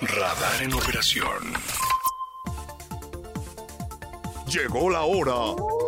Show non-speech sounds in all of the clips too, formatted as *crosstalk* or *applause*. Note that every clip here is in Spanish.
Radar en operación. Llegó la hora.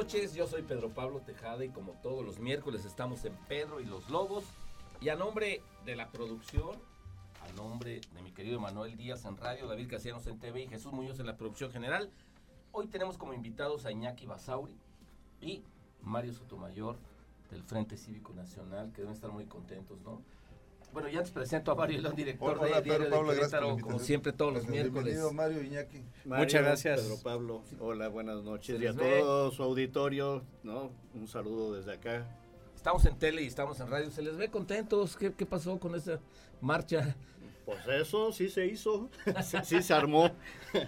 Noches, yo soy Pedro Pablo Tejada y como todos los miércoles estamos en Pedro y los Lobos. Y a nombre de la producción, a nombre de mi querido Manuel Díaz en radio, David Casianos en TV y Jesús Muñoz en la producción general, hoy tenemos como invitados a Iñaki Basauri y Mario Sotomayor del Frente Cívico Nacional, que deben estar muy contentos, ¿no? Bueno, ya te presento a Mario León, director Hola, de Pedro Diario de Pablo, por Querétaro, como siempre todos los miércoles. Bienvenido Mario Iñaki. Muchas gracias. Pedro Pablo. Hola, buenas noches. Y a todo su auditorio, ¿no? Un saludo desde acá. Estamos en tele y estamos en radio. ¿Se les ve contentos? ¿Qué, qué pasó con esa marcha? Pues eso sí se hizo, *laughs* sí, sí se armó,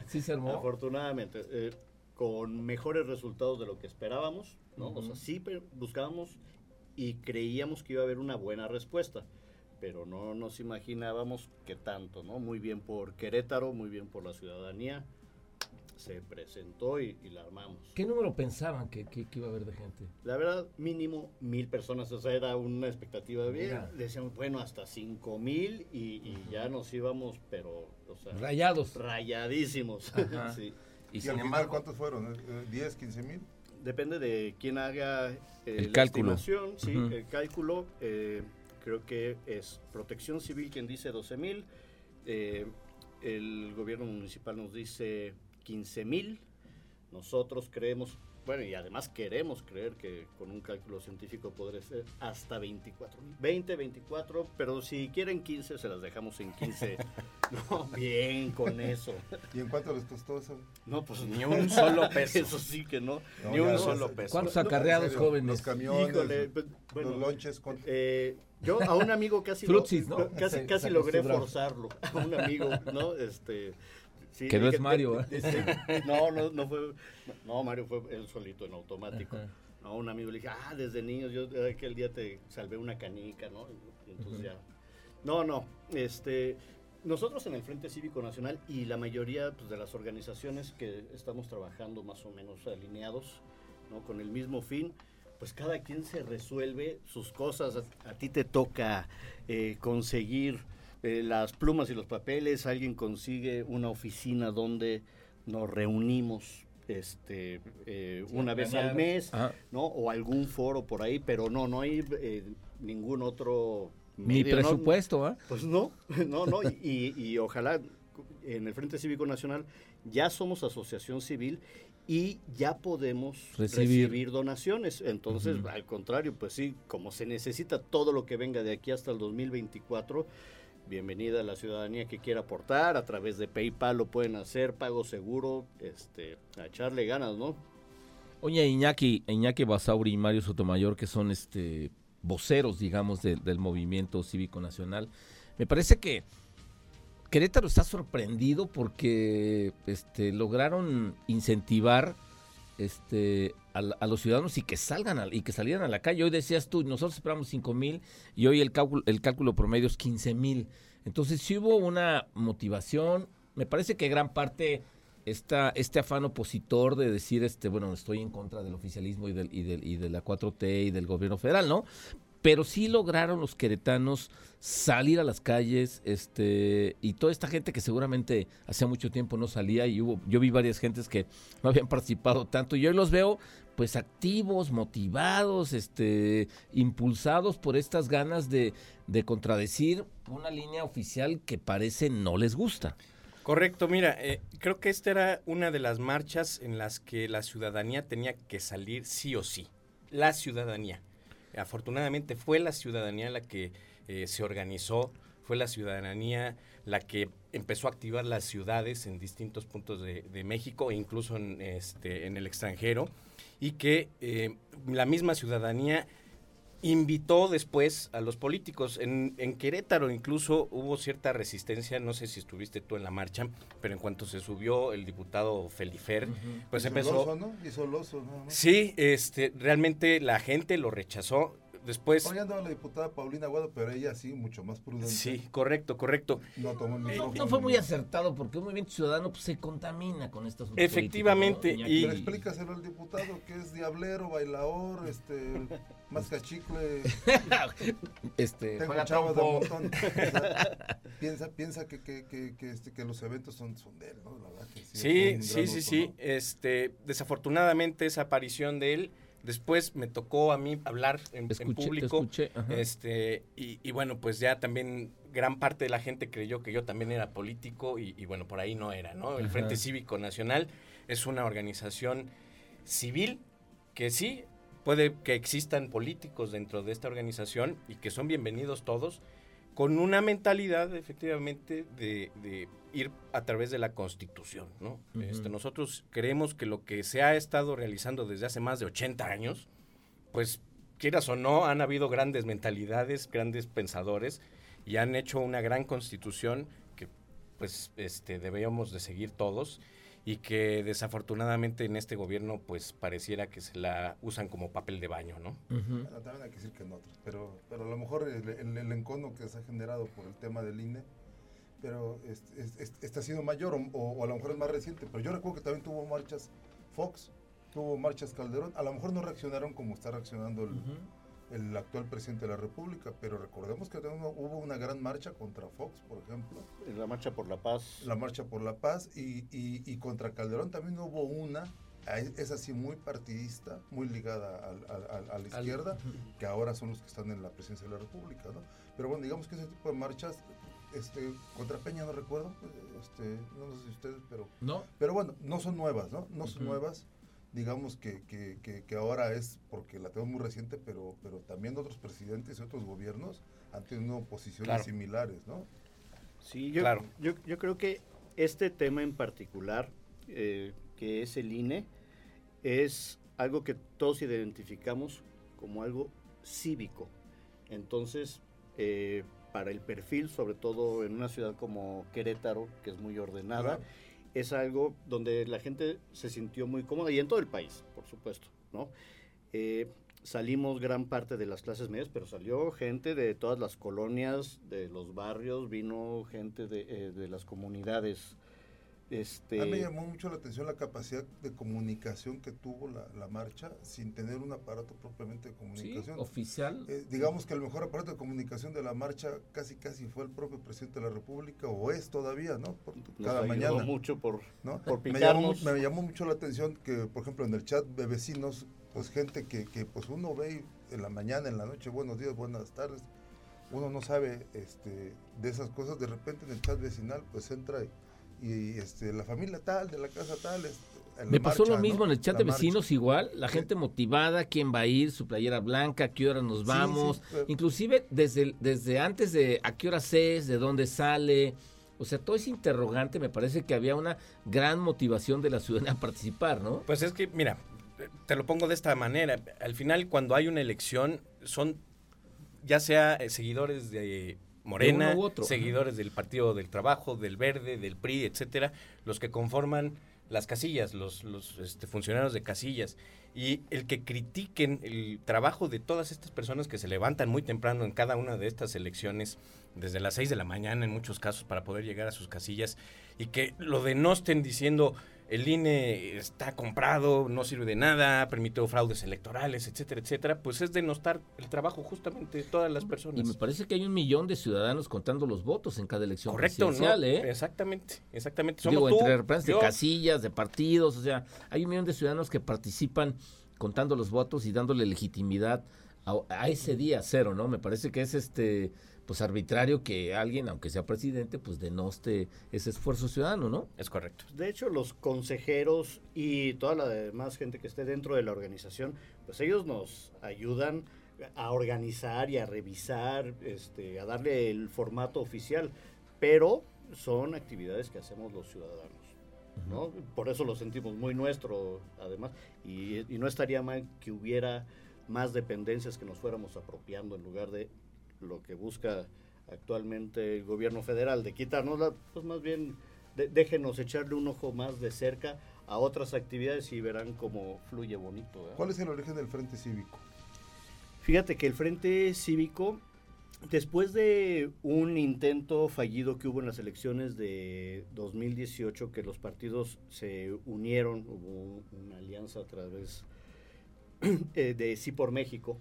¿Sí se armó? afortunadamente, eh, con mejores resultados de lo que esperábamos, ¿no? O sea, sí buscábamos y creíamos que iba a haber una buena respuesta, pero no nos imaginábamos que tanto, ¿no? Muy bien por Querétaro, muy bien por la ciudadanía, se presentó y, y la armamos. ¿Qué número pensaban que, que- que iba a haber de gente? La verdad, mínimo mil personas, o sea, era una expectativa bien. Mira. Decíamos, bueno, hasta cinco mil y, y ya nos íbamos, pero, o sea, Rayados. rayadísimos. *laughs* Sí. Y, Y, sin al final, embargo, ¿cuántos fueron? Eh, ¿10, 15 mil? Depende de quién haga eh, El la cálculo. estimación, sí, el cálculo. eh, creo que es Protección Civil quien dice 12 mil, eh, el gobierno municipal nos dice 15 mil, nosotros creemos, bueno, y además queremos creer que con un cálculo científico podría ser hasta 24 mil, 20, 24, pero si quieren 15 se las dejamos en 15. *laughs* no, bien con eso. ¿Y en cuánto les costó eso? No, pues Ni un solo *laughs* peso. Eso sí que no. No, Ni un ya, solo peso. ¿Cuántos No, no, acarreados serio, jóvenes? Los camiones, Híjole, pues, bueno, los lonches, eh, yo a un amigo casi, lo- ¿no? *laughs* casi, Se- casi se logré forzarlo. A un amigo, ¿no? Este, sí, Que no dije, es Mario, ¿eh? no, no, no fue. No, Mario fue él solito en automático. Ajá. A un amigo le dije, ah, desde niños, yo aquel día te salvé una canica, ¿no? Y entonces Ujú. ya. No, no, este. Nosotros en el Frente Cívico Nacional y la mayoría pues, de las organizaciones que estamos trabajando más o menos alineados, ¿no? Con el mismo fin, pues cada quien se resuelve sus cosas. A, a ti te toca eh, conseguir eh, las plumas y los papeles, alguien consigue una oficina donde nos reunimos este eh, Sí, una vez al mes, Ah, ¿no? O algún foro por ahí, pero no, no hay eh, ningún otro mi medio, ¿no? presupuesto, ¿ah? Pues no, *laughs* no, no, y, y ojalá en el Frente Cívico Nacional ya somos asociación civil y ya podemos Recibir. recibir, donaciones. Entonces, al contrario, pues sí, como se necesita todo lo que venga de aquí hasta el 2024, bienvenida a la ciudadanía que quiera aportar, a través de PayPal lo pueden hacer, pago seguro, este, a echarle ganas, ¿no? Oye, Iñaki, Iñaki Basauri y Mario Sotomayor, que son este voceros, digamos, de- del movimiento cívico nacional, me parece que Querétaro está sorprendido porque este, lograron incentivar este, a, los ciudadanos y que salgan a- y que salieran a la calle. Hoy decías tú, nosotros esperamos 5 mil y hoy el cálculo, el cálculo promedio es 15 mil. Entonces sí hubo una motivación. Me parece que gran parte esta, este afán opositor de decir, este, bueno, estoy en contra del oficialismo y, del, y, del, y de la 4T y del gobierno federal, ¿no? Pero sí lograron los queretanos salir a las calles, este, y toda esta gente que seguramente hacía mucho tiempo no salía, y hubo, yo vi varias gentes que no habían *laughs* participado tanto, y hoy los veo pues activos, motivados, este, impulsados por estas ganas de, de contradecir una línea oficial que parece no les gusta. Correcto, mira, eh, creo que esta era una de las marchas en las que la ciudadanía tenía que salir sí o sí. La ciudadanía. Afortunadamente fue la ciudadanía la que eh, se organizó, fue la ciudadanía la que empezó a activar las ciudades en distintos puntos de, México e incluso en, este, en el extranjero y que eh, la misma ciudadanía invitó después a los políticos. En, en Querétaro incluso hubo cierta resistencia, no sé si estuviste tú en la marcha, pero en cuanto se subió el diputado Felifer, pues Hizo empezó... oso, ¿no? Hizo el oso, nada más. Sí, este, realmente la gente lo rechazó. Después... Hoy andaba la diputada Paulina Aguado, pero ella sí, mucho más prudente. Sí, correcto, correcto. No tomó el No, micrófono. no fue muy acertado porque un movimiento ciudadano pues, se contamina con estos asuntos Efectivamente, y- Pero explícaselo al diputado que es diablero, bailador, este, *laughs* mascachicle, *laughs* este, tengo juega chavos de montón. O sea, *laughs* piensa piensa que, que, que, que, este, que los eventos son, son de él, ¿no? La verdad que sí. Sí, sí, sí, sí. ¿no? Este, desafortunadamente esa aparición de él, después me tocó a mí hablar en, en Escuché, te público. escuché. Este, y, y bueno, pues ya también gran parte de la gente creyó que yo también era político y, y bueno, por ahí no era, ¿no? El Ajá. Frente Cívico Nacional es una organización civil que sí puede que existan políticos dentro de esta organización y que son bienvenidos todos con una mentalidad efectivamente de, de ir a través de la constitución, ¿no? Este, nosotros creemos que lo que se ha estado realizando desde hace más de 80 años, pues quieras o no, han habido grandes mentalidades, grandes pensadores y han hecho una gran constitución que pues este debíamos de seguir todos y que desafortunadamente en este gobierno pues pareciera que se la usan como papel de baño, ¿no? Bueno, también hay que decir que en otros, pero, pero a lo mejor el, el- el encono que se ha generado por el tema del INE, pero es- es- es- este ha sido mayor o, o- o a lo mejor es más reciente, pero yo recuerdo que también tuvo marchas Fox, tuvo marchas Calderón, a lo mejor no reaccionaron como está reaccionando el, el actual presidente de la República, pero recordemos que hubo una gran marcha contra Fox, por ejemplo, la marcha por la paz. la marcha por la paz y, y- y contra Calderón también hubo una, a- es así muy partidista, muy ligada al- al- al- a la Al- izquierda, que ahora son los que están en la presidencia de la República, ¿no? Pero bueno, digamos que ese tipo de marchas, este, contra Peña no recuerdo, este, no sé si ustedes, pero, ¿No? pero bueno, no son nuevas, ¿no? No son nuevas, digamos que, que, que, que ahora es, porque la tengo muy reciente, pero, pero también otros presidentes y otros gobiernos han tenido posiciones Claro. similares, ¿no? Sí, yo, Claro. yo, yo creo que este tema en particular, eh, que es el INE, es algo que todos identificamos como algo cívico. Entonces, eh, para el perfil, sobre todo en una ciudad como Querétaro, que es muy ordenada, Claro. Es algo donde la gente se sintió muy cómoda y en todo el país, por supuesto, ¿no? Eh, salimos gran parte de las clases medias, pero salió gente de todas las colonias, de los barrios, vino gente de, eh, de las comunidades. Este, A mí me llamó mucho la atención la capacidad de comunicación que tuvo la, la marcha sin tener un aparato propiamente de Sí, comunicación. oficial. Eh, digamos que el mejor aparato de comunicación de la marcha casi casi fue el propio presidente de la República o es todavía, ¿no? Por- nos cada ayudó mañana. mucho por ¿no? por me, llamó, me llamó mucho la atención que, por ejemplo, en el chat de vecinos, pues gente que, que pues uno ve en la mañana, en la noche, buenos días, buenas tardes, uno no sabe este, de esas cosas, de repente en el chat vecinal pues entra y, y, este, la familia tal, de la casa tal. este, Me pasó marcha, lo ¿no? mismo en el chat La de marcha. vecinos igual, la Sí. gente motivada, quién va a ir, su playera blanca, a qué hora nos vamos, sí, pero- inclusive desde, desde antes de a qué hora es, de dónde sale, o sea, todo es interrogante, me parece que había una gran motivación de la ciudadanía a participar, ¿no? Pues es que, mira, te lo pongo de esta manera. Al final, cuando hay una elección, son ya sea eh, seguidores de Morena, otro, seguidores del Partido del Trabajo, del Verde, del PRI, etcétera, los que conforman las casillas, los, los este, funcionarios de casillas. Y el que critiquen el trabajo de todas estas personas que se levantan muy temprano en cada una de estas elecciones, desde las 6 de la mañana en muchos casos, para poder llegar a sus casillas, y que lo denosten diciendo el INE está comprado, no sirve de nada, permitió fraudes electorales, etcétera, etcétera, pues es denostar el trabajo justamente de todas las Y personas. me parece que hay un millón de ciudadanos contando los votos en cada elección Correcto, ¿no? ¿eh? Exactamente, exactamente. Digo, tú, entre representantes de casillas, de partidos, o sea, hay un millón de ciudadanos que participan contando los votos y dándole legitimidad a, a ese día cero, ¿no? Me parece que es este pues arbitrario que alguien, aunque sea presidente, pues denoste ese esfuerzo ciudadano, ¿no? Es correcto. De hecho, los consejeros y toda la demás gente que esté dentro de la organización, pues ellos nos ayudan a organizar y a revisar, este, a darle el formato oficial, pero son actividades que hacemos los ciudadanos. ¿no? Por eso lo sentimos muy nuestro, además, y, y no estaría mal que hubiera más dependencias que nos fuéramos apropiando en lugar de lo que busca actualmente el gobierno federal, de quitarnos, pues más bien déjenos echarle un ojo más de cerca a otras actividades y verán cómo fluye bonito. ¿Cuál es el origen del Frente Cívico? Fíjate que el Frente Cívico, después de un intento fallido que hubo en las elecciones de 2018, que los partidos se unieron, hubo una alianza a través eh, de Sí por México,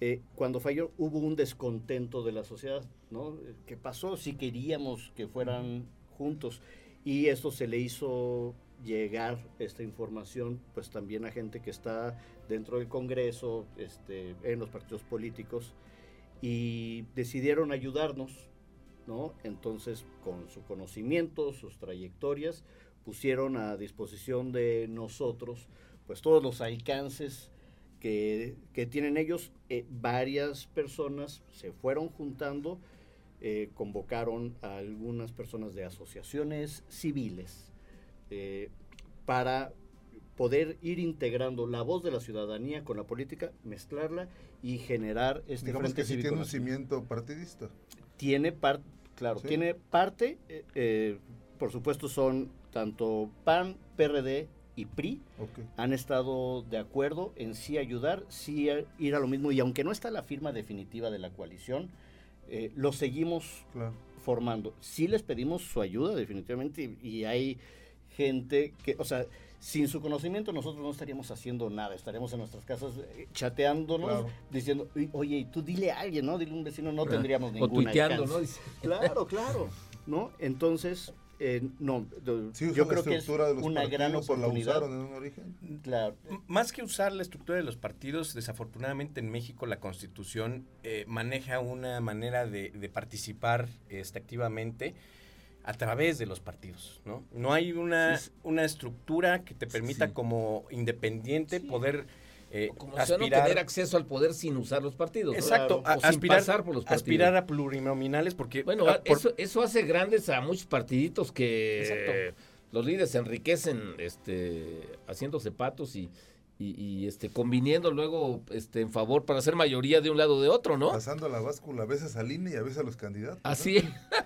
eh, cuando falló hubo un descontento de la sociedad, ¿no? ¿Qué pasó? Si queríamos que fueran juntos y esto se le hizo llegar esta información pues también a gente que está dentro del Congreso, este, en los partidos políticos y decidieron ayudarnos, ¿no? Entonces con su conocimiento, sus trayectorias, pusieron a disposición de nosotros pues todos los alcances que, tienen ellos. Eh, varias personas se fueron juntando, eh, convocaron a algunas personas de asociaciones civiles, eh, para poder ir integrando la voz de la ciudadanía con la política, mezclarla y generar este Digamos que sí tiene un cimiento partidista. Tiene parte, claro, tiene parte, eh, por supuesto son tanto PAN, PRD y PRI han estado de acuerdo en sí ayudar, sí ir a lo mismo y aunque no está la firma definitiva de la coalición, lo seguimos formando. Sí les pedimos su ayuda definitivamente y hay gente que, o sea, sin su conocimiento nosotros no estaríamos haciendo nada, estaríamos en nuestras casas eh, chateándonos, diciendo, oye, tú dile a alguien, ¿no? Dile a un vecino, no tendríamos ninguna. O tuiteando, ¿no? Claro, claro, ¿no? Entonces, eh, no, yo creo que es una gran oportunidad. en un origen. Claro. Más que usar la estructura de los partidos, desafortunadamente en México la Constitución eh, maneja una manera de, de participar este, activamente a través de los partidos, ¿no? No hay una, una estructura que te permita como independiente poder eh, como aspirar, tener acceso al poder sin usar los partidos. Exacto, aspirar, por los aspirar a plurinominales porque... Bueno, eso, eso hace grandes a muchos partiditos que los líderes se enriquecen este, haciéndose patos y, y, este conviniendo luego este en favor para hacer mayoría de un lado o de otro, ¿no? Pasando la báscula a veces al INE y a veces a los candidatos. Así.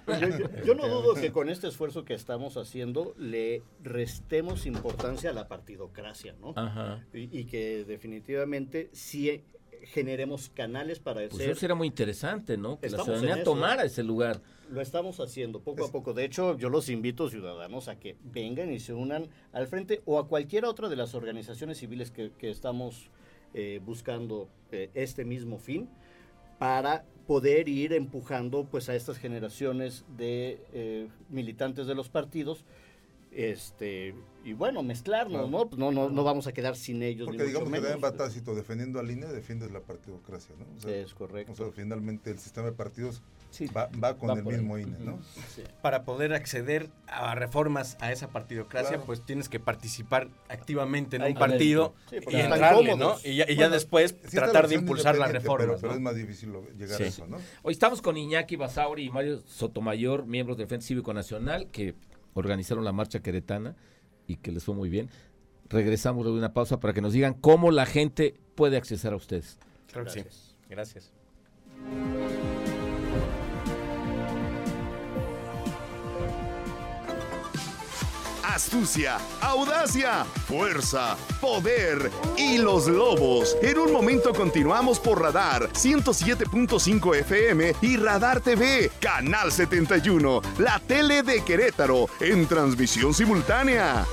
*laughs* Yo, no dudo que con este esfuerzo que estamos haciendo le restemos importancia a la partidocracia, ¿no? Ajá. Y, que definitivamente sí generemos canales para pues eso será muy interesante, ¿no? Que la ciudadanía tomara ese lugar. Lo estamos haciendo poco a poco. De hecho, yo los invito, ciudadanos, a que vengan y se unan al frente o a cualquier otra de las organizaciones civiles que, estamos eh, buscando eh, este mismo fin para poder ir empujando pues a estas generaciones de eh, militantes de los partidos este y bueno, mezclarnos, ¿no? Pues no, no, no vamos a quedar sin ellos. Porque digamos que en batácito, defendiendo al INE, defiendes la partidocracia, ¿no? es correcto. O sea, finalmente el sistema de partidos va, con el mismo INE, ¿no? Para poder acceder a reformas a esa partidocracia, pues tienes que participar activamente en un partido y entrarle, ¿no? Y ya, después tratar de impulsar las reformas. Pero, es más difícil llegar a eso, ¿no? Hoy estamos con Iñaki Basauri y Mario Sotomayor, miembros del Frente Cívico Nacional, que organizaron la marcha queretana y que les fue muy bien. Regresamos de una pausa para que nos digan cómo la gente puede acceder a ustedes. Gracias. Gracias. Astucia, audacia, fuerza, poder y los lobos. En un momento continuamos por Radar 107.5 FM y Radar TV, Canal 71, la tele de Querétaro, en transmisión simultánea.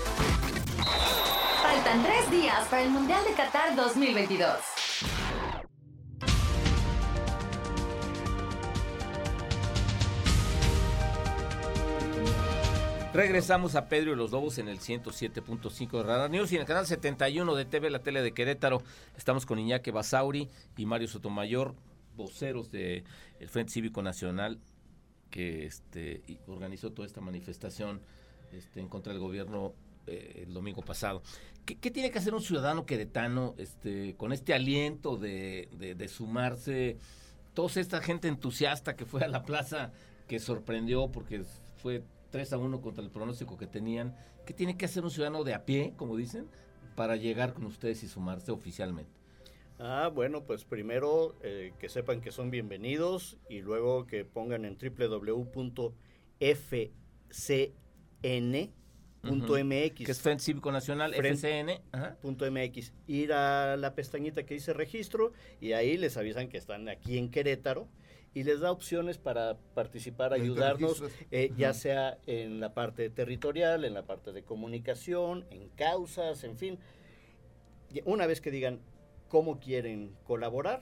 Faltan tres días para el Mundial de Qatar 2022. Regresamos a Pedro y los Lobos en el 107.5 de Radar News y en el canal 71 de TV, la tele de Querétaro. Estamos con Iñaki Basauri y Mario Sotomayor, voceros del Frente Cívico Nacional, que este, organizó toda esta manifestación este, en contra del gobierno eh, el domingo pasado. ¿Qué, tiene que hacer un ciudadano queretano este, con este aliento de, de sumarse? Toda esta gente entusiasta que fue a la plaza, que sorprendió porque fue 3 a 1 contra el pronóstico que tenían. ¿Qué tiene que hacer un ciudadano de a pie, como dicen, para llegar con ustedes y sumarse oficialmente? Ah, bueno, pues primero eh, que sepan que son bienvenidos y luego que pongan en www.fcn.mx. Que es Frente Cívico Nacional, FCN. Ajá. punto .mx, ir a la pestañita que dice registro y ahí les avisan que están aquí en Querétaro y les da opciones para participar, ayudarnos, eh, ya sea en la parte territorial, en la parte de comunicación, en causas, en fin. Una vez que digan cómo quieren colaborar,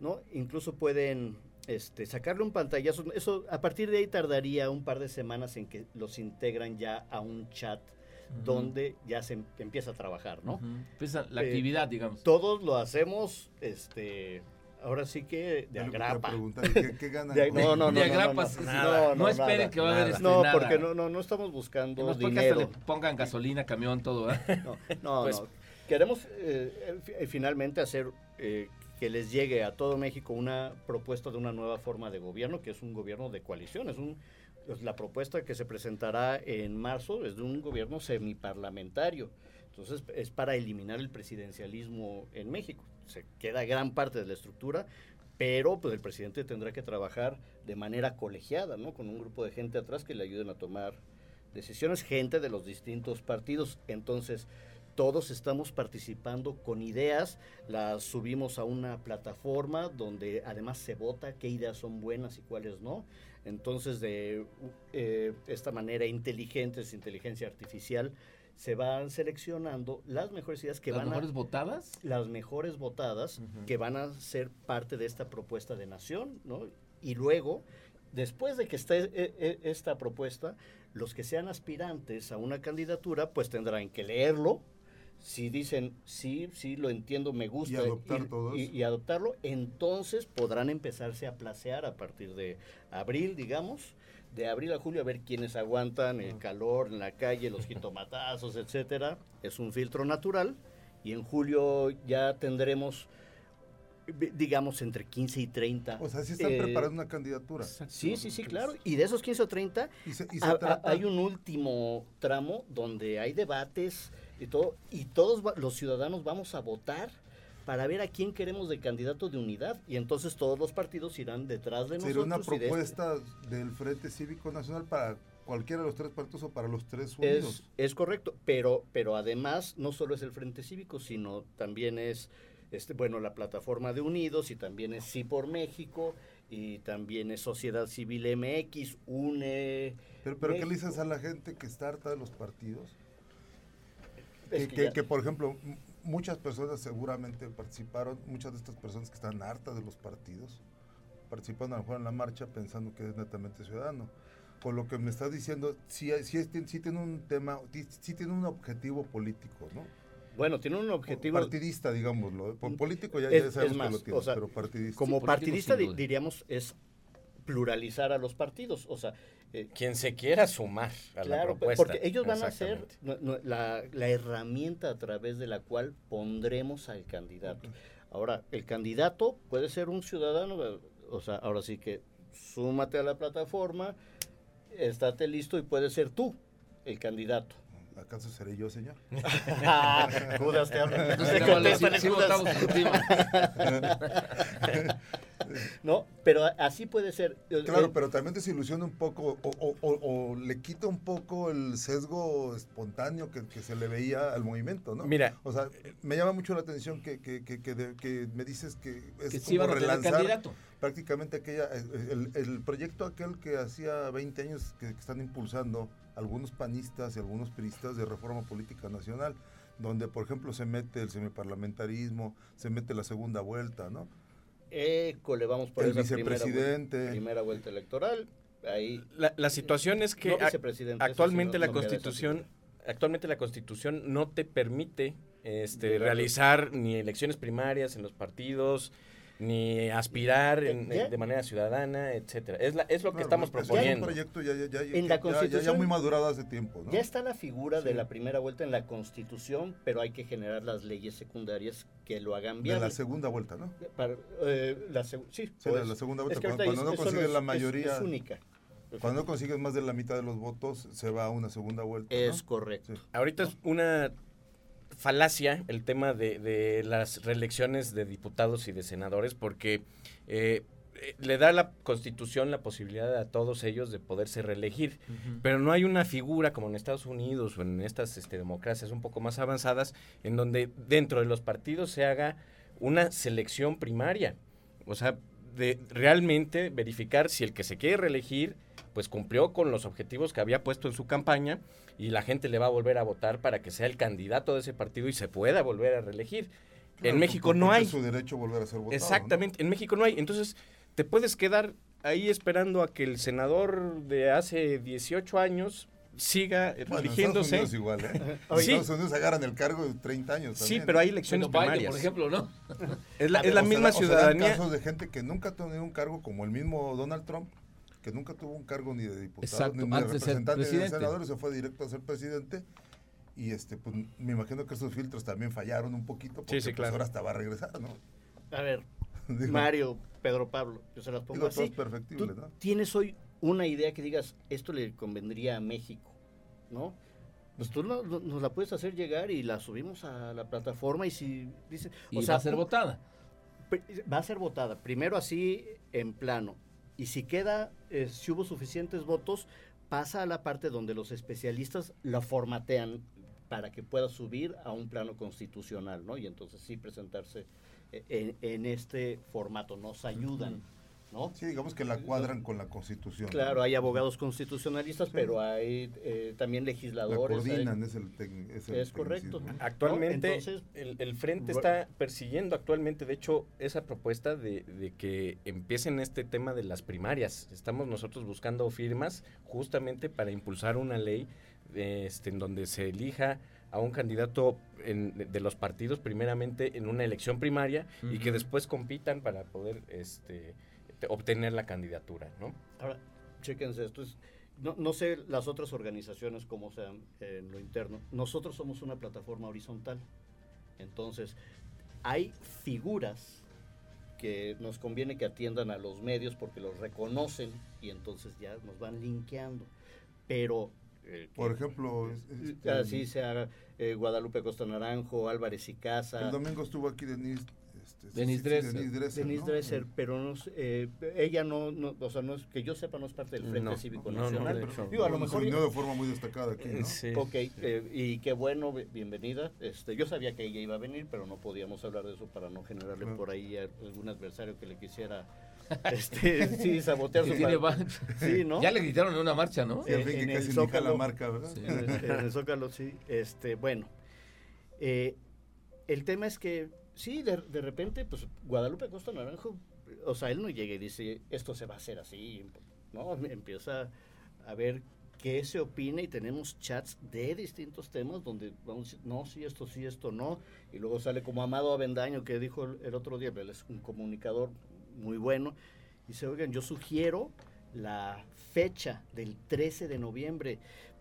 ¿no? Incluso pueden este, sacarle un pantallazo. Eso a partir de ahí tardaría un par de semanas en que los integran ya a un chat donde ya se em- empieza a trabajar, ¿no? Empieza la Eh, actividad, digamos. Todos lo hacemos, este, ahora sí que de Es agrapa. preguntar, ¿y ¿Qué, qué ganan? De- no, no, no, De no, agrapas, no, no, nada. no, No esperen nada, que va a haber nada. este, No, nada. porque no, no, no estamos buscando porque hasta dinero. le pongan gasolina, camión, todo. ¿eh? *laughs* No, no, Pues- no. Queremos eh, fi- finalmente hacer eh, que les llegue a todo México una propuesta de una nueva forma de gobierno, que es un gobierno de coalición. Es un, es la propuesta que se presentará en marzo es de un gobierno semiparlamentario. Entonces es para eliminar el presidencialismo en México. Se queda gran parte de la estructura, pero pues el presidente tendrá que trabajar de manera colegiada, ¿no? Con un grupo de gente atrás que le ayuden a tomar decisiones, gente de los distintos partidos. Entonces, todos estamos participando con ideas, las subimos a una plataforma donde además se vota qué ideas son buenas y cuáles no. Entonces, de eh, esta manera inteligente, es inteligencia artificial, se van seleccionando las mejores ideas que ¿Las van mejores a votadas? las mejores votadas que van a ser parte de esta propuesta de nación, ¿no? Y luego, después de que esté eh, eh, esta propuesta, los que sean aspirantes a una candidatura, pues tendrán que leerlo. Si dicen, sí, sí, lo entiendo, me gusta. adoptar y- adoptarlo, entonces podrán empezarse a placear a partir de abril, digamos, de abril a julio, a ver quiénes aguantan el calor en la calle, los *laughs* jitomatazos, etcétera. Es un filtro natural. Y en julio ya tendremos, digamos, entre 15 y 30. O sea, sí están eh, preparando una candidatura. Sí, sí, sí, claro. Y de esos 15 o 30, Y se, y se ha- ha- trata- hay un último tramo donde hay debates y todo, y todos va- los ciudadanos vamos a votar para ver a quién queremos de candidato de unidad. Y entonces todos los partidos irán detrás de Sería una nosotros. de este- propuesta del Frente Cívico Nacional para cualquiera de los tres partidos o para los tres unidos. Es, es correcto, pero, pero además no solo es el Frente Cívico, sino también es este, bueno, la plataforma de Unidos y también es Sí por México y también es Sociedad Civil MX, UNE. pero, pero ¿qué le dices a la gente que está harta de los partidos? Es que, por ejemplo, muchas personas seguramente participaron, muchas de estas personas que están hartas de los partidos, participaron a lo mejor en la marcha pensando que es netamente ciudadano. Con lo que me estás diciendo, sí, sí, sí tiene un tema, sí, sí tiene un objetivo político, ¿no? Bueno, tiene un objetivo Partidista, digámoslo. Por político ya, Es- ya sabemos es más, que lo tiene, o sea, pero partidista. como partidista di- diríamos es pluralizar a los partidos, o sea, eh, Quien se quiera sumar a la propuesta. porque ellos van a ser la herramienta a través de la cual pondremos al candidato. Ahora, el candidato puede ser un ciudadano, eh, o sea, ahora sí que súmate a la plataforma, estate listo y puede ser tú el candidato. ¿Acaso seré yo, señor? *laughs* *laughs* Judas te habla. *laughs* No, pero así puede ser. Claro, Eh, pero también desilusiona un poco o, o- o- o le quita un poco el sesgo espontáneo que, que se le veía al movimiento, ¿no? Mira, O sea, me llama mucho la atención que, que, que, que de- que me dices que es Que como relanzar prácticamente aquella, el, el proyecto aquel que hacía 20 años que, que están impulsando algunos panistas y algunos priistas de reforma política nacional, donde por ejemplo se mete el semiparlamentarismo, se mete la segunda vuelta, ¿no? École, vamos por El esa vicepresidente. primera vuelta electoral. Ahí la, la situación es que No eso actualmente sí no- la no constitución actualmente la constitución no te permite este, realizar ni elecciones primarias en los partidos ni aspirar en- de manera ciudadana, etcétera. Es, la, es lo que estamos es que es proponiendo. un proyecto ya, ya, ya, En ya- la ya- ya- Constitución- ya muy madurado hace tiempo, ¿no? Ya está la figura de la primera vuelta en la Constitución, pero hay que generar las leyes secundarias que lo hagan de bien. la segunda vuelta, ¿no? Para, eh, la seg- sí, Sí, pues, la- segunda es vuelta, que cuando- no consigues es- la es- mayoría. Es, única. Cuando no consigues más de la mitad de los votos, se va a una segunda vuelta. ¿no? Es correcto. Sí. Ahorita es una falacia el tema de, de las reelecciones de diputados y de senadores porque eh, eh, le da la constitución la posibilidad a todos ellos de poderse reelegir, pero no hay una figura como en Estados Unidos o en estas este, democracias un poco más avanzadas en donde dentro de los partidos se haga una selección primaria. O sea, de realmente verificar si el que se quiere reelegir pues cumplió con los objetivos que había puesto en su campaña y la gente le va a volver a votar para que sea el candidato de ese partido y se pueda volver a reelegir. Claro, en México no hay. Es su derecho a volver a ser votado. Exactamente, en México no hay. Entonces, te puedes quedar ahí esperando a que el senador de hace 18 años siga ¿no? Bueno, en eligiéndose. Estados Unidos igual, ¿eh? *laughs* En Sí. Estados Unidos agarran el cargo de 30 años. Sí, pero ¿eh? hay elecciones Bueno, Biden, primarias. por ejemplo, ¿no? es la, A es ver, la O se misma o ciudadanía. casos de gente que nunca ha tenido un cargo, como el mismo Donald Trump, que nunca tuvo un cargo ni de diputado, Exacto, ni de antes de ser representante, ni de presidente. senador, y se fue directo a ser presidente. Y este, pues, me imagino que esos filtros también fallaron un poquito, porque sí, pues, claro. ahora hasta va a regresar, ¿no? A ver, *laughs* Digo, Mario, Pedro Pablo, yo se las pongo digo, así. es perfectible, Tú ¿no? tienes hoy una idea que digas, esto le convendría a México, ¿no? Pues tú no- no- nos la puedes hacer llegar y la subimos a la plataforma y si dice, Y va a ser votada. Va a ser votada, primero así en plano. Y si queda, eh, si hubo suficientes votos, pasa a la parte donde los especialistas la formatean para que pueda subir a un plano constitucional, ¿no? Y entonces sí presentarse eh, en, en este formato. Nos ayudan, ¿no? Sí, digamos que la cuadran con la Constitución. Claro, hay abogados constitucionalistas, pero hay eh, también La legisladores. hay- coordinan, es el, tec- es el Es correcto. Actualmente, Entonces, el, el Frente está persiguiendo actualmente, de hecho, esa propuesta de, de que empiecen este tema de las primarias. Estamos nosotros buscando firmas justamente para impulsar una ley este, en donde se elija a un candidato en- de, los partidos primeramente en una elección primaria y que después compitan para poder este, te- obtener la candidatura, ¿no? Ahora, chéquense esto. Es, no, no sé las otras organizaciones cómo sean eh, en lo interno. Nosotros somos una plataforma horizontal. Entonces, hay figuras que nos conviene que atiendan a los medios porque los reconocen y entonces ya nos van linkeando. Pero... eh, Por ejemplo, es- este, así sea eh, Guadalupe Costa Naranjo, Álvarez y Casa. el domingo estuvo aquí Denise. Este, sí, Denise sí, sí, Dresser. Denise Dresser, Denise ¿no? Dresser, pero no, eh, ella no, no, o sea, no es, que yo sepa, no es parte del Frente No, Cívico Nacional. hecho. Digo, a lo mejor de forma muy destacada aquí, ¿no? Sí. Ok, eh, y qué bueno, bi- bienvenida. Este, yo sabía que ella iba a venir, pero no podíamos hablar de eso para no generarle Claro. por ahí algún adversario que le quisiera, este, *laughs* sí, sabotear su tiene *laughs* Sí, ¿no? Ya le gritaron en una marcha, ¿no? Sí, en fin, en que el Zócalo. marca, ¿verdad? Sí. En el, en el Zócalo, sí. Este, bueno, eh, el tema es que, sí, de, de repente, pues Guadalupe Costa Naranjo, o sea, él no llega y dice, esto se va a hacer así, ¿no? Empieza a ver qué se opina y tenemos chats de distintos temas donde vamos no, sí, esto sí, esto no. Y luego sale como Amado Avendaño que dijo el, el otro día, él es un comunicador muy bueno. Y dice, oigan, yo sugiero la fecha del 13 de noviembre,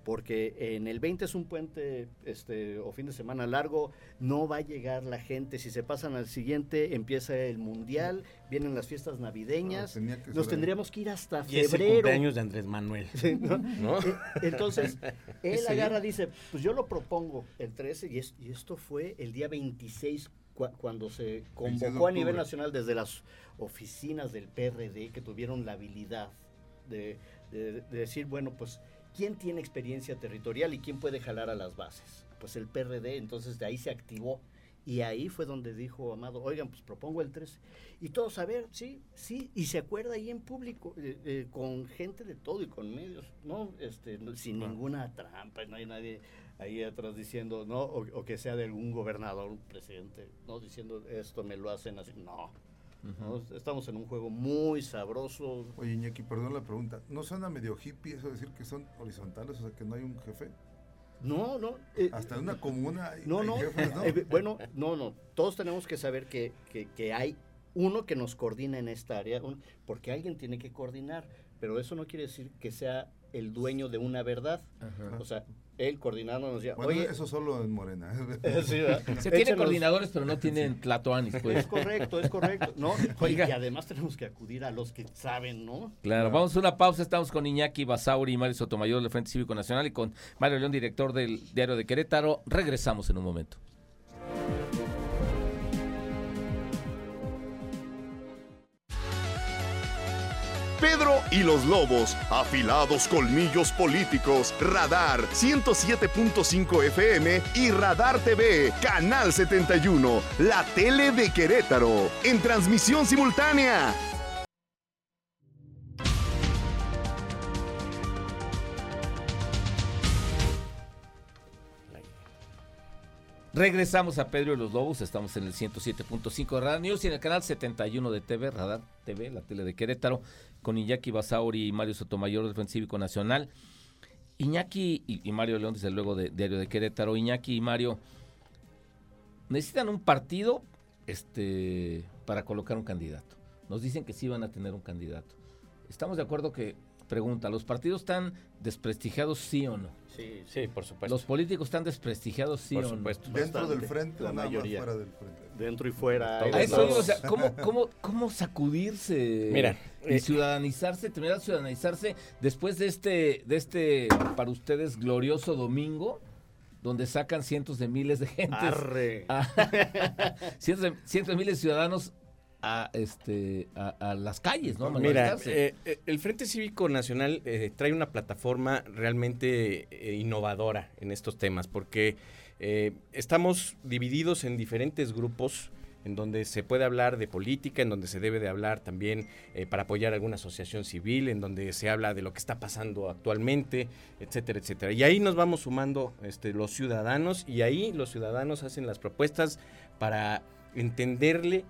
porque en el 20 es un puente este, o fin de semana largo, no va a llegar la gente. Si se pasan al siguiente, empieza el mundial, vienen las fiestas navideñas. Ah, Nos tendríamos que ir hasta Y es el febrero. cumpleaños de Andrés Manuel. *laughs* Sí, ¿no? ¿no? Eh, Entonces, *laughs* él agarra, dice, pues yo lo propongo el 13 y, es- y esto fue el día 26 cua- cuando se 26 de convocó a nivel nacional desde las oficinas del PRD que tuvieron la habilidad de, de- de decir, bueno, pues, ¿quién tiene experiencia territorial y quién puede jalar a las bases? Pues el PRD, entonces de ahí se activó. Y ahí fue donde dijo Amado, oigan, pues propongo el 13. Y todos, a ver, sí, sí, y se acuerda ahí en público, eh, eh, con gente de todo y con medios, ¿no? Este, no- sin ninguna trampa, no hay nadie ahí atrás diciendo, ¿no? O, o que sea de algún gobernador, un presidente, ¿no? Diciendo, esto me lo hacen así. No, ¿no? Estamos en un juego muy sabroso. Oye, Iñaki, perdón la pregunta. ¿No suena medio hippie eso de decir que son horizontales, o sea, que no hay un jefe? No, no. eh, Hasta en una comuna hay, No, hay no. jefes, ¿no? eh, bueno, no, no. Todos tenemos que saber que, que- que hay uno que nos coordina en esta área, un- porque alguien tiene que coordinar, pero eso no quiere decir que sea el dueño de una verdad. Ajá. O sea, él coordinando nos decía, Bueno, oye, eso solo en Morena. *laughs* *laughs* Se tiene Échenos- coordinadores, pero no tienen tlatoanis, pues. Es correcto, es correcto, ¿no? Y- Oiga. Y, además tenemos que acudir a los que saben, ¿no? Claro, vamos a una pausa. Estamos con Iñaki Basauri y Mario Sotomayor del Frente Cívico Nacional y con Mario León, director del Diario de Querétaro. Regresamos en un momento. Pedro y los Lobos, afilados colmillos políticos, Radar 107.5 FM y Radar TV, Canal 71, la tele de Querétaro, en transmisión simultánea. Regresamos a Pedro y los Lobos, estamos en el 107.5 de Radio News y en el canal 71 de TV, Radar TV, la tele de Querétaro, con Iñaki Basauri y Mario Sotomayor del Frente Nacional. Iñaki y, y Mario León, desde luego, de Diario de Querétaro. Iñaki y Mario, necesitan un partido este, para colocar un candidato. Nos dicen que sí van a tener un candidato. ¿Estamos de acuerdo que, pregunta, ¿los partidos están desprestigiados sí o no? Sí, Sí, por supuesto. ¿Los políticos están desprestigiados sí por o no? supuesto. Dentro Bastante, del frente la o nada más mayoría. fuera del frente. Dentro y fuera. A eso digo, o sea, *laughs* ¿cómo, cómo, cómo sacudirse Mira, y eh, ciudadanizarse, terminar de ciudadanizarse después de este, de este, para ustedes, glorioso domingo, donde sacan cientos de miles de gentes, Arre. a- *laughs* cientos, de, cientos de miles de ciudadanos a, este, a, a las calles, ¿no? A Mira, eh, eh, el Frente Cívico Nacional eh, trae una plataforma realmente eh, innovadora en estos temas, porque estamos divididos en diferentes grupos en donde se puede hablar de política, en donde se debe de hablar también eh, para apoyar alguna asociación civil, en donde se habla de lo que está pasando actualmente, etcétera, etcétera. Y ahí nos vamos sumando este, los ciudadanos y ahí los ciudadanos hacen las propuestas para entenderle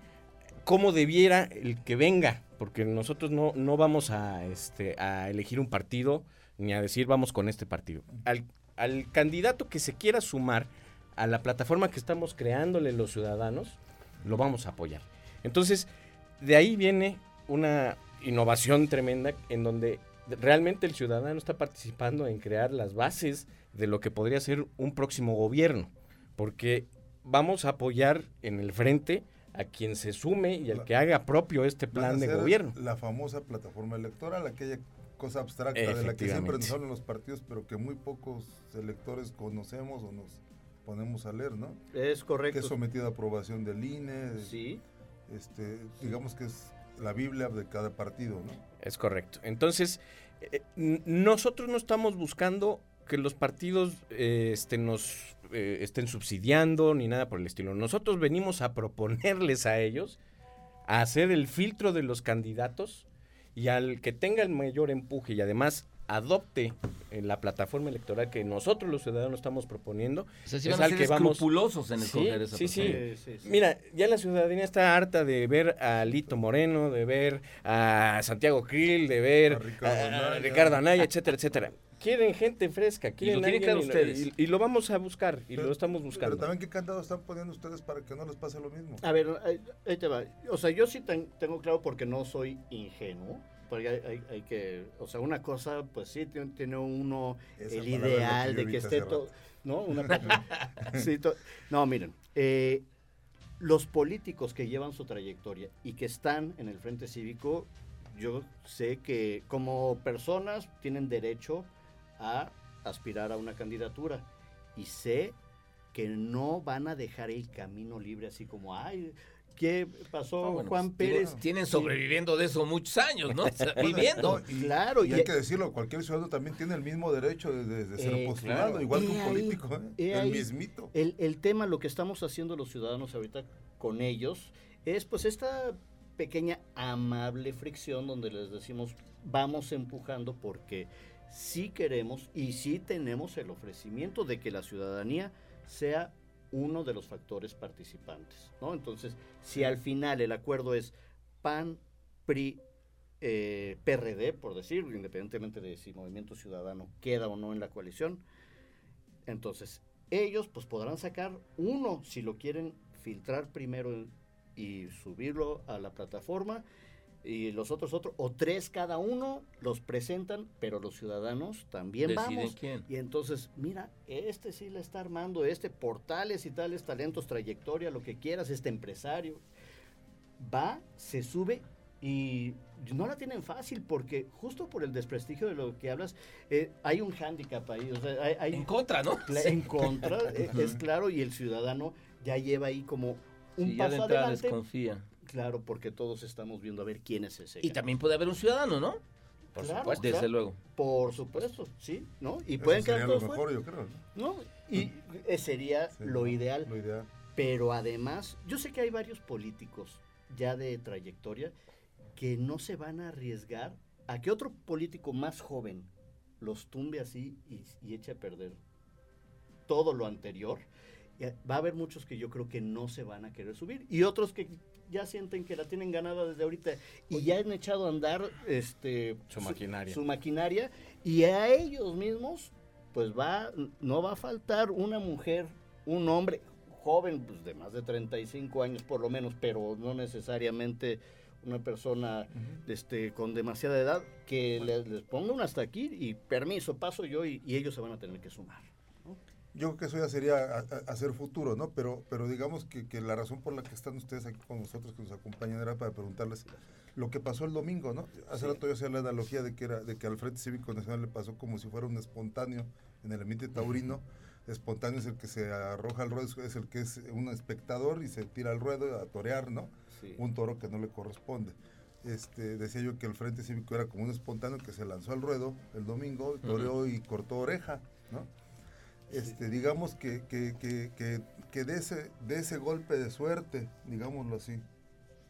cómo debiera el que venga, porque nosotros no, no vamos a, este, a elegir un partido ni a decir vamos con este partido. Al, al candidato que se quiera sumar a la plataforma que estamos creándole los ciudadanos, lo vamos a apoyar. Entonces, de ahí viene una innovación tremenda en donde realmente el ciudadano está participando en crear las bases de lo que podría ser un próximo gobierno, porque vamos a apoyar en el frente a quien se sume y al que haga propio este plan de gobierno. La famosa plataforma electoral, aquella cosa abstracta de la que siempre Efectivamente. nos hablan los partidos, pero que muy pocos electores conocemos o nos ponemos a leer, ¿no? Es Que correcto. es sometida a aprobación del INE, Sí. este, digamos que es la Biblia de cada partido, ¿no? Es correcto. Entonces, eh, nosotros no estamos buscando que los partidos eh, este, nos eh, estén subsidiando ni nada por el estilo. Nosotros venimos a proponerles a ellos a hacer el filtro de los candidatos y al que tenga el mayor empuje y además adopte eh, la plataforma electoral que nosotros los ciudadanos estamos proponiendo. o sea, si es van a al ser que vamos- escrupulosos en Sí, escoger esa sí, sí. persona. Sí, sí, sí. Mira, ya la ciudadanía está harta de ver a Lito Moreno, de ver a Santiago Krill, de ver A Ricardo a- a Anaya. Ricardo Anaya, etcétera, etcétera. Quieren gente fresca, quieren claro y, ustedes. y- y lo vamos a buscar y Pero- lo estamos Pero buscando. también qué candado están poniendo ustedes para que no les pase lo mismo. A ver, ahí, ahí te va. O sea, yo sí ten- tengo claro porque no soy ingenuo. Porque hay, hay- hay que, o sea, una cosa, pues sí, tiene, tiene uno Esa el ideal que de que esté todo. ¿no? Una, *laughs* sí, to- no, miren, eh, los políticos que llevan su trayectoria y que están en el Frente Cívico, yo sé que como personas tienen derecho a aspirar a una candidatura y sé que no van a dejar el camino libre así como, ay, ¿qué pasó No, bueno, Juan pues, Pérez? Tienen, sobreviviendo de eso muchos años, ¿no? *laughs* Viviendo. no, y, Claro, y y- hay que decirlo, cualquier ciudadano también tiene el mismo derecho de, de- de ser Eh, postulado, claro. igual que un ahí, político, ¿eh? el ahí. mismito. El, el tema, lo que estamos haciendo los ciudadanos ahorita con ellos, es pues esta pequeña amable fricción donde les decimos vamos empujando porque sí queremos y sí tenemos el ofrecimiento de que la ciudadanía sea uno de los factores participantes, ¿no? Entonces, si al final el acuerdo es PAN, PRI, eh, PRD, por decir, independientemente de si Movimiento Ciudadano queda o no en la coalición, entonces ellos pues podrán sacar uno si lo quieren filtrar primero y subirlo a la plataforma y los otros otros o tres cada uno los presentan pero los ciudadanos también Deciden vamos quién. y entonces mira este sí la está armando este portales y tales talentos trayectoria lo que quieras este empresario va se sube y no la tienen fácil porque justo por el desprestigio de lo que hablas eh, hay un hándicap ahí o sea, hay, hay- En contra, ¿no? En contra, *laughs* es claro, y el ciudadano ya lleva ahí como un Sí, ya de paso adelante. desconfía. Claro, porque todos estamos viendo a ver quién es ese. Y también puede haber un ciudadano, ¿no? Por Claro, supuesto. Desde claro. luego. Por supuesto, sí, ¿no? Y Eso pueden sería quedar lo todos mejor, fuera, yo creo. ¿no? ¿no? Y eh, sería Sí, lo ideal. Lo ideal. Pero además, yo sé que hay varios políticos ya de trayectoria que no se van a arriesgar a que otro político más joven los tumbe así y, y eche a perder todo lo anterior. Y Va a haber muchos que yo creo que no se van a querer subir y otros que ya sienten que la tienen ganada desde ahorita. Y ya han echado a andar este Su maquinaria. su maquinaria. Y a ellos mismos pues va no va a faltar una mujer, un hombre joven pues de más de 35 años por lo menos, pero no necesariamente una persona este con demasiada edad que les, les ponga un hasta aquí y permiso, paso yo y, y ellos se van a tener que sumar. Yo creo que eso ya sería hacer futuro, ¿no? Pero, pero digamos que, que la razón por la que están ustedes aquí con nosotros, que nos acompañan, era para preguntarles lo que pasó el domingo, ¿no? Hace rato yo hacía la analogía de que era de que al Frente Cívico Nacional le pasó como si fuera un espontáneo en el ambiente taurino. Espontáneo es el que se arroja al ruedo, es el que es un espectador y se tira al ruedo a torear, ¿no? Sí. un toro que no le corresponde. Este, decía yo que el Frente Cívico era como un espontáneo que se lanzó al ruedo el domingo, toreó y cortó oreja, ¿no? Este, digamos que, que, que, que, que de, ese, de ese golpe de suerte, digámoslo así,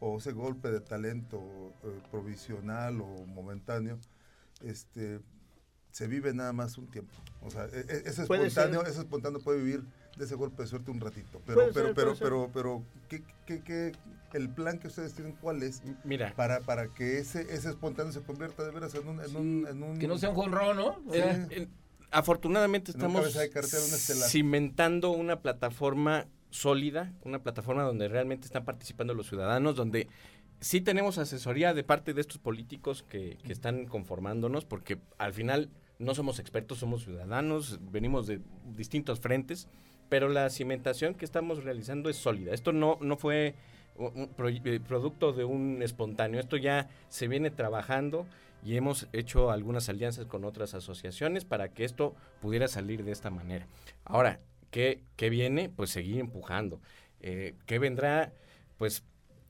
o ese golpe de talento eh, provisional o momentáneo, este, se vive nada más un tiempo. O sea, e- e- ese espontáneo, ese espontáneo puede vivir de ese golpe de suerte un ratito. Pero, Puede pero, ser, pero, pero, pero, ¿qué, qué, qué- el plan que ustedes tienen, cuál es? Mira, Para, para que ese, ese espontáneo se convierta de veras en un... En un, en un Que no sea un jonrón, ¿no? Sí. Eh, en- afortunadamente En una estamos cimentando una plataforma sólida, una plataforma donde realmente están participando los ciudadanos, donde sí tenemos asesoría de parte de estos políticos que, que están conformándonos, porque al final no somos expertos, somos ciudadanos, venimos de distintos frentes, pero la cimentación que estamos realizando es sólida. Esto no, no fue eh, producto de un espontáneo, esto ya se viene trabajando y hemos hecho algunas alianzas con otras asociaciones para que esto pudiera salir de esta manera. Ahora, ¿qué, qué viene? Pues seguir empujando. Eh, ¿Qué vendrá? Pues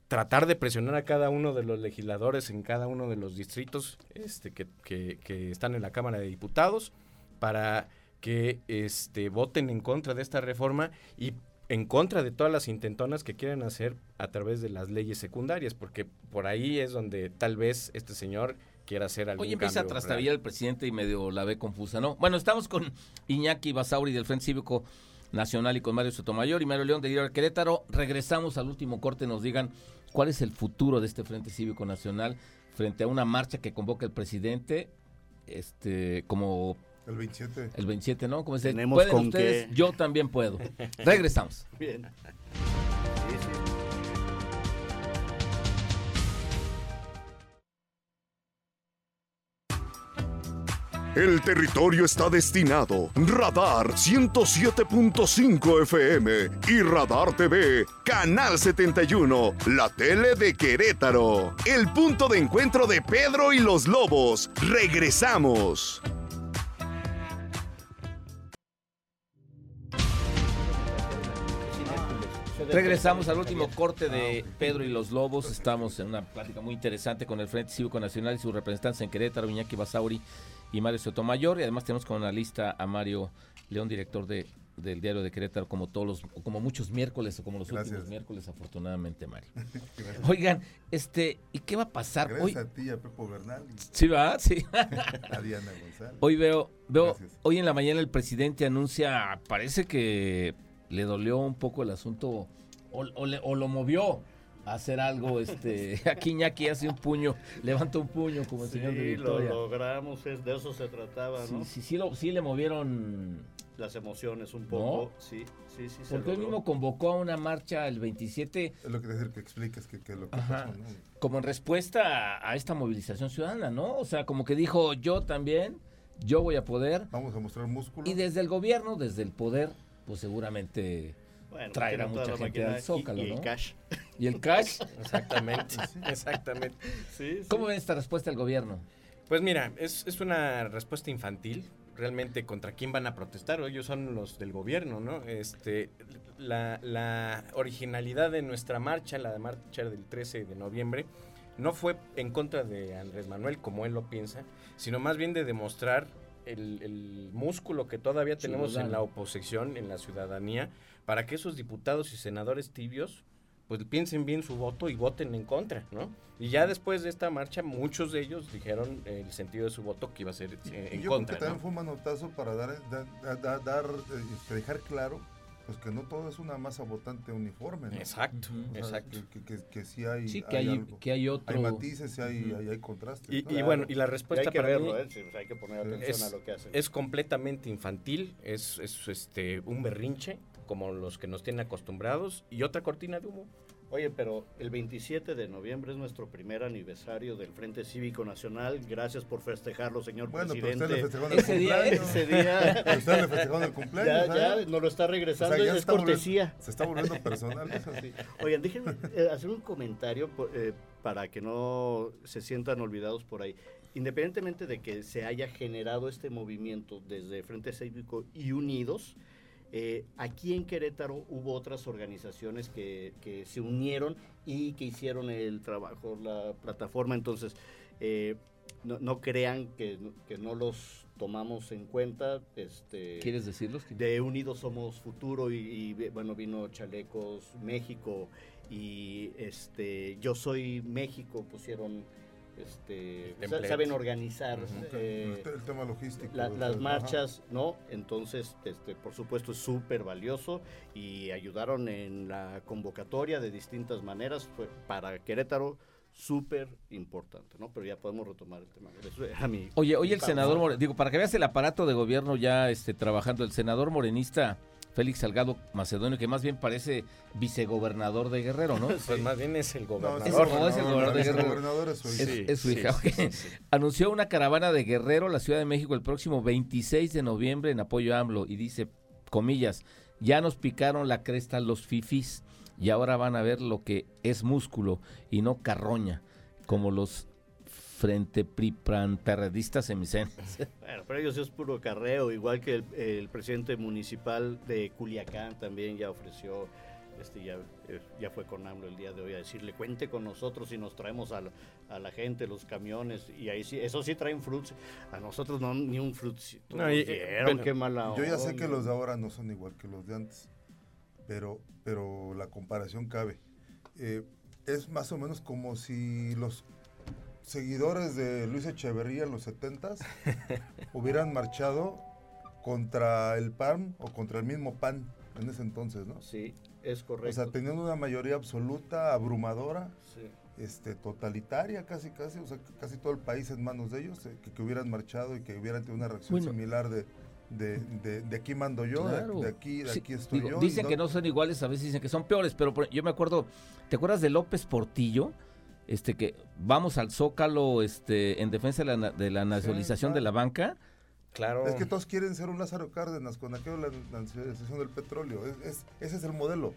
tratar de presionar a cada uno de los legisladores en cada uno de los distritos este, que, que- que están en la Cámara de Diputados para que este, voten en contra de esta reforma y en contra de todas las intentonas que quieren hacer a través de las leyes secundarias, porque por ahí es donde tal vez este señor quiera hacer algún Hoy empieza a trastabillar el presidente y medio la ve confusa, ¿no? Bueno, estamos con Iñaki Basauri del Frente Cívico Nacional y con Mario Sotomayor y Mario León de Guerrero Querétaro. Regresamos al último corte, nos digan cuál es el futuro de este Frente Cívico Nacional frente a una marcha que convoca el presidente, este, como El 27. el 27, ¿no? Como dice, Tenemos pueden con ustedes, qué. yo también puedo. *laughs* Regresamos. Bien. Sí, sí. El territorio está destinado. Radar 107.5 FM y Radar TV, Canal 71, la tele de Querétaro. El punto de encuentro de Pedro y los Lobos. Regresamos. Regresamos al último corte de Pedro y los Lobos. Estamos en una plática muy interesante con el Frente Cívico Nacional y sus representantes en Querétaro, Iñaki Basauri y Mario Sotomayor. Y además tenemos como analista a Mario León, director de, del Diario de Querétaro, como todos los, como muchos miércoles o como los Gracias. últimos miércoles, afortunadamente, Mario. *laughs* Oigan, este, ¿y qué va a pasar Gracias hoy? a ti, a Pepo Bernal y Sí, va, sí. *laughs* a Diana González. Hoy veo, veo, Gracias. hoy en la mañana el presidente anuncia, parece que le dolió un poco el asunto o, o le- o lo movió a hacer algo, este, *laughs* aquí Iñaki hace un puño, levanta un puño como el señor de Sí, lo Victoria. logramos, es- de eso se trataba, Sí, ¿no? sí, sí, lo- sí le movieron, Las emociones un poco, sí, sí, sí. se porque él mismo convocó a una marcha el 27 Es lo que te decir que expliques que, que lo que Ajá. pasó, ¿no? como en respuesta a, a esta movilización ciudadana, ¿no? O sea, como que dijo, yo también, yo voy a poder, Vamos a mostrar músculo. y desde el gobierno, desde el poder, pues seguramente... Bueno, traerá mucha gente al Zócalo, y, y el ¿no? cash. ¿Y el cash? Exactamente, *laughs* exactamente. Sí, sí. ¿Cómo ven esta respuesta del gobierno? Pues mira, es, es una respuesta infantil. realmente contra quién van a protestar. Ellos son los del gobierno, ¿no? Este, la, la originalidad de nuestra marcha, la de marcha del 13 de noviembre, no fue en contra de Andrés Manuel como él lo piensa, sino más bien de demostrar el, el músculo que todavía tenemos en Ciudadano. la oposición, en la ciudadanía, para que esos diputados y senadores tibios pues piensen bien su voto y voten en contra, ¿no? Y ya después de esta marcha, muchos de ellos dijeron el sentido de su voto que iba a ser eh, en Yo contra, creo que también fue un manotazo para dar, dar, dar- dar, eh, este, dejar claro pues que no todo es una masa votante uniforme. ¿no? Exacto, Ujú. O sea, exacto. Que, que, que- que sí hay, Sí, que hay, algo. que hay otro. Hay matices y hay, hay, hay contrastes. Y, ¿no? y bueno, y la Y respuesta hay que para verlo, mí ¿eh? Sí, pues hay que poner atención Es- a lo que hacen. es completamente infantil, es, es, este un berrinche como los que nos tienen acostumbrados y otra cortina de humo. Oye, pero el 27 de noviembre es nuestro primer aniversario del Frente Cívico Nacional. Gracias por festejarlo, señor Bueno, pero presidente. usted le festejó en el Ese día, cumpleaños. Ese día Pero usted le festejó en el cumpleaños. ya, ¿eh? ya nos lo está regresando, O sea, ya es está volviendo- cortesía. Se está volviendo personal. eso *laughs* sí. Oigan, déjenme eh, hacer un comentario eh, para que no se sientan olvidados por ahí. Independientemente de que se haya generado este movimiento desde Frente Cívico y Unidos, eh, aquí en Querétaro hubo otras organizaciones que, que se unieron y que hicieron el trabajo, la plataforma. Entonces, eh, no, no crean que, que no los tomamos en cuenta. Este, ¿Quieres decirlos? de Unidos Somos Futuro y, y, bueno vino Chalecos México y este Yo Soy México pusieron este saben organizar eh, el, el tema logístico. la- las ajá. marchas no entonces este por supuesto es súper valioso y ayudaron en la convocatoria de distintas maneras fue para Querétaro súper importante no pero ya podemos retomar el tema. Eso era mi- Oye, oye mi el senador, More- digo, para que veas el aparato de gobierno ya este, trabajando, el senador morenista Félix Salgado Macedonio, que más bien parece vicegobernador de Guerrero, ¿no? *laughs* Pues más bien es el No, gobernador. es No, es el gobernador de Guerrero. gobernador, es su Es, hijo. Sí, es su sí, hija. sí, ok. sí, sí. Anunció una caravana de Guerrero a la Ciudad de México el próximo 26 de noviembre en apoyo a AMLO y dice, comillas, ya nos picaron la cresta los fifis y ahora van a ver lo que es músculo y no carroña, como los frente pripran perredistas semicenas. *laughs* Bueno, pero ellos es puro carreo, igual que el, el presidente municipal de Culiacán también ya ofreció, este ya, eh, ya fue con AMLO el día de hoy a decirle, cuente con nosotros y nos traemos a la, a la gente, los camiones, y ahí sí, eso sí traen fruits, a nosotros no, ni un fruitcito No, bueno, qué mala Yo ya sé que los de ahora no son igual que los de antes, pero, pero la comparación cabe. Eh, es más o menos como si los seguidores de Luis Echeverría en los 70 *laughs* hubieran marchado contra el PAN o contra el mismo PAN en ese entonces, ¿no? Sí, es O correcto. sea, teniendo una mayoría absoluta, abrumadora, Sí. este, totalitaria casi, casi, o sea, casi todo el país en manos de ellos, eh, que, que hubieran marchado y que hubieran tenido una reacción Bueno. similar de, de, de, de aquí mando yo, de- Claro. de, aquí, de Sí, aquí estoy digo, yo. Dicen que no son iguales, a veces dicen que son peores, pero por- yo me acuerdo, ¿te acuerdas de López Portillo? Este que vamos al Zócalo este en defensa de la, na- de la nacionalización claro. de la banca. Claro. Es que todos quieren ser un Lázaro Cárdenas con aquello de la nacionalización del petróleo. Es, es- ese es el modelo.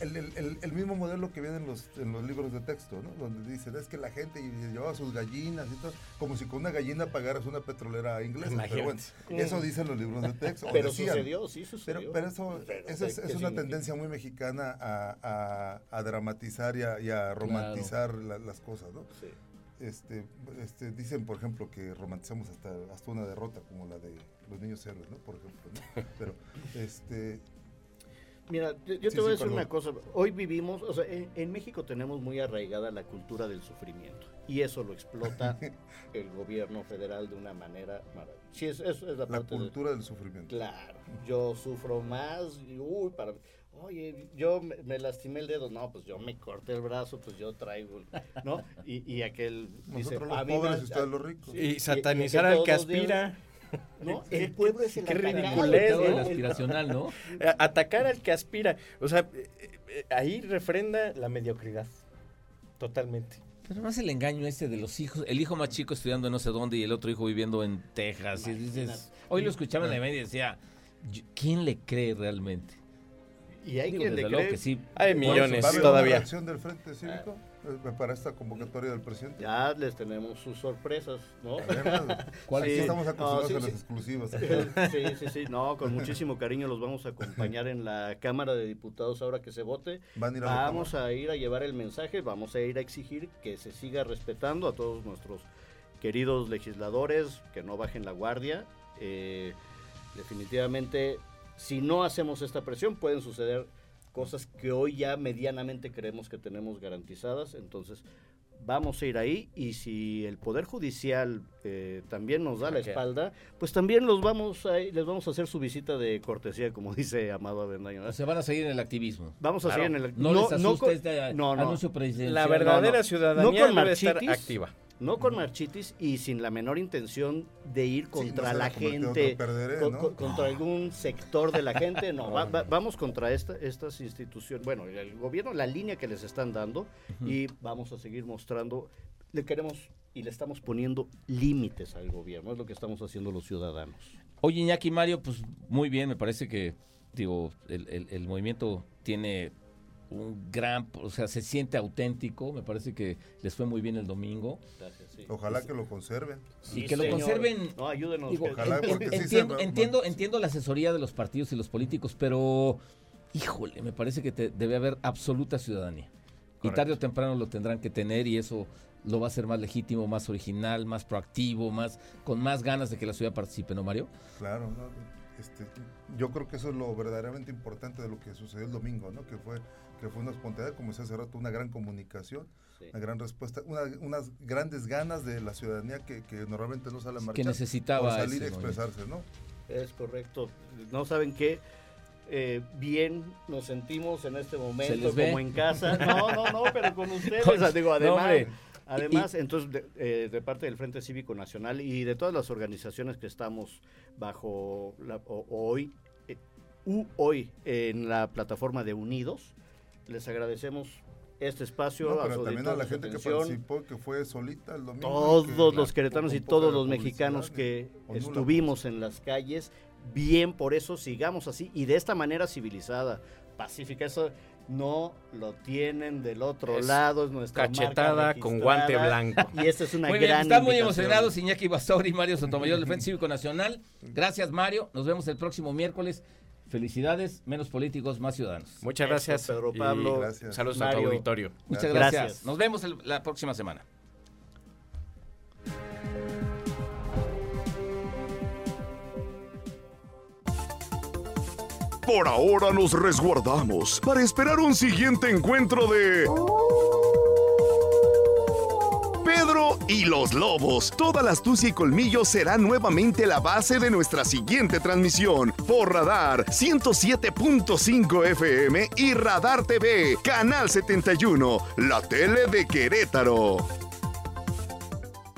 El, el- el- el mismo modelo que viene en los, en los libros de texto, ¿no? Donde dicen, es que la gente llevaba sus gallinas y todo, como si con una gallina pagaras una petrolera inglesa. Pero bueno, Imagínate. eso dicen los libros de texto. Pero decían. sucedió, sí sucedió. Pero, pero eso, Pero, eso es, ¿qué- es qué una significa? tendencia muy mexicana a, a- a dramatizar y a, y a romantizar la- las cosas, ¿no? Sí. Este, este, dicen, por ejemplo, que romantizamos hasta, hasta una derrota como la de los niños héroes, ¿no? Por ejemplo, ¿no? *laughs* Pero, este, Mira, yo, Sí, te voy a sí, decir una cosa. Hoy vivimos, o sea, en, en México tenemos muy arraigada la cultura del sufrimiento. Y eso lo explota *laughs* el gobierno federal de una manera maravillosa. Sí, es- eso es la, la parte de- cultura del sufrimiento. Claro, yo sufro más. y, uy, para. Oye, yo me, me lastimé el dedo. No, pues yo me corté el brazo, pues yo traigo. ¿No? Y, y aquel. dice, Nosotros los "A mí me- pobres y ustedes los ricos. Y satanizar al que aspira. *laughs* No, el pueblo es el Qué ridiculez, todo el ¿no? el- aspiracional, ¿no? *laughs* Atacar al que aspira. O sea, eh, eh, ahí refrenda la mediocridad. Totalmente. Pero más el engaño este de los hijos, el hijo más chico estudiando en no sé dónde y el otro hijo viviendo en Texas. Y dices, hoy lo escuchaba en la media y decía, "Yo- ¿quién le cree realmente? Y hay Digo, quien desde le luego cree. que sí. Hay millones ¿Va a haber todavía. una del Frente Cívico? Para esta convocatoria del presidente. Ya les tenemos sus sorpresas, ¿no? *laughs* ¿Cuál Sí. Estamos acostumbrados No, sí, a las exclusivas. *laughs* Sí, sí, sí, no, con muchísimo cariño los vamos a acompañar en la Cámara de Diputados ahora que se vote. Van a ir a Vamos a ir a llevar el mensaje, vamos a ir a exigir que se siga respetando a todos nuestros queridos legisladores, que no bajen la guardia. Eh, definitivamente, si no hacemos esta presión, pueden suceder cosas que hoy ya medianamente creemos que tenemos garantizadas. Entonces, vamos a ir ahí y si el Poder Judicial eh, también nos da la espalda, pues también los vamos a, les vamos a hacer su visita de cortesía, como *laughs* dice Amado Avendaño. ¿no? Se van a seguir en el activismo. Vamos a Claro. seguir en el... No, les asusta con- este no, no. anuncio presidencial. La verdadera no, no. ciudadanía No con debe estar activa. No con marchitis y sin la menor intención de ir contra no la gente, otro perderé, con- ¿no? con- contra algún sector de la gente. No, va- va- vamos contra esta, estas instituciones, bueno, el gobierno, la línea que les están dando y vamos a seguir mostrando, le queremos y le estamos poniendo límites al gobierno, es lo que estamos haciendo los ciudadanos. Oye, Iñaki Mario, pues muy bien, me parece que, digo, el, el- el movimiento tiene un gran, o sea, se siente auténtico, me parece que les fue muy bien el domingo. Gracias, sí. Ojalá que lo conserven. y que lo conserven. No, ayúdenos. Digo, Ojalá, sí entiendo, entiendo, entiendo la asesoría de los partidos y los políticos, pero híjole, me parece que te- debe haber absoluta ciudadanía. Y tarde o temprano lo tendrán que tener y eso lo va a hacer más legítimo, más original, más proactivo, más con más ganas de que la ciudad participe, ¿no, Mario? Claro, ¿no? Este, yo creo que eso es lo verdaderamente importante de lo que sucedió el domingo, ¿no? Que fue, que fue una espontaneidad, como decía hace rato, una gran comunicación, Sí. una gran respuesta, una- unas grandes ganas de la ciudadanía que, que normalmente no sale a marchar. Que necesitaba salir a expresarse, ¿no? Es correcto. No saben qué eh, bien nos sentimos en este momento, como en casa. *laughs* No, no, no, pero con ustedes. Con- o sea, digo, no, además, además entonces, de, eh, de parte del Frente Cívico Nacional y de todas las organizaciones que estamos bajo la, o- hoy, eh, u- hoy en la plataforma de Unidos, les agradecemos este espacio, No, a pero su también a la gente que participó, que fue solita el domingo. todos que los queretanos y todos los mexicanos que estuvimos en las calles, bien por eso sigamos así y de esta manera civilizada, pacífica. Eso no lo tienen del otro Es lado, es nuestra Cachetada marca con guante blanco. Y esta es una Muy bien, gran están muy emocionados Iñaki Basauri y Mario Sotomayor del Frente Cívico Nacional. Gracias, Mario. Nos vemos el próximo miércoles. Felicidades, menos políticos, más ciudadanos. Muchas Eso, gracias. Pedro y Pablo. Gracias. Saludos a tu Mario. auditorio. Muchas Gracias. gracias. Nos vemos el- la próxima semana. Por ahora nos resguardamos para esperar un siguiente encuentro de... Y los lobos. Toda la astucia y colmillo será nuevamente la base de nuestra siguiente transmisión. Por Radar 107.5 FM y Radar TV, Canal 71, la tele de Querétaro.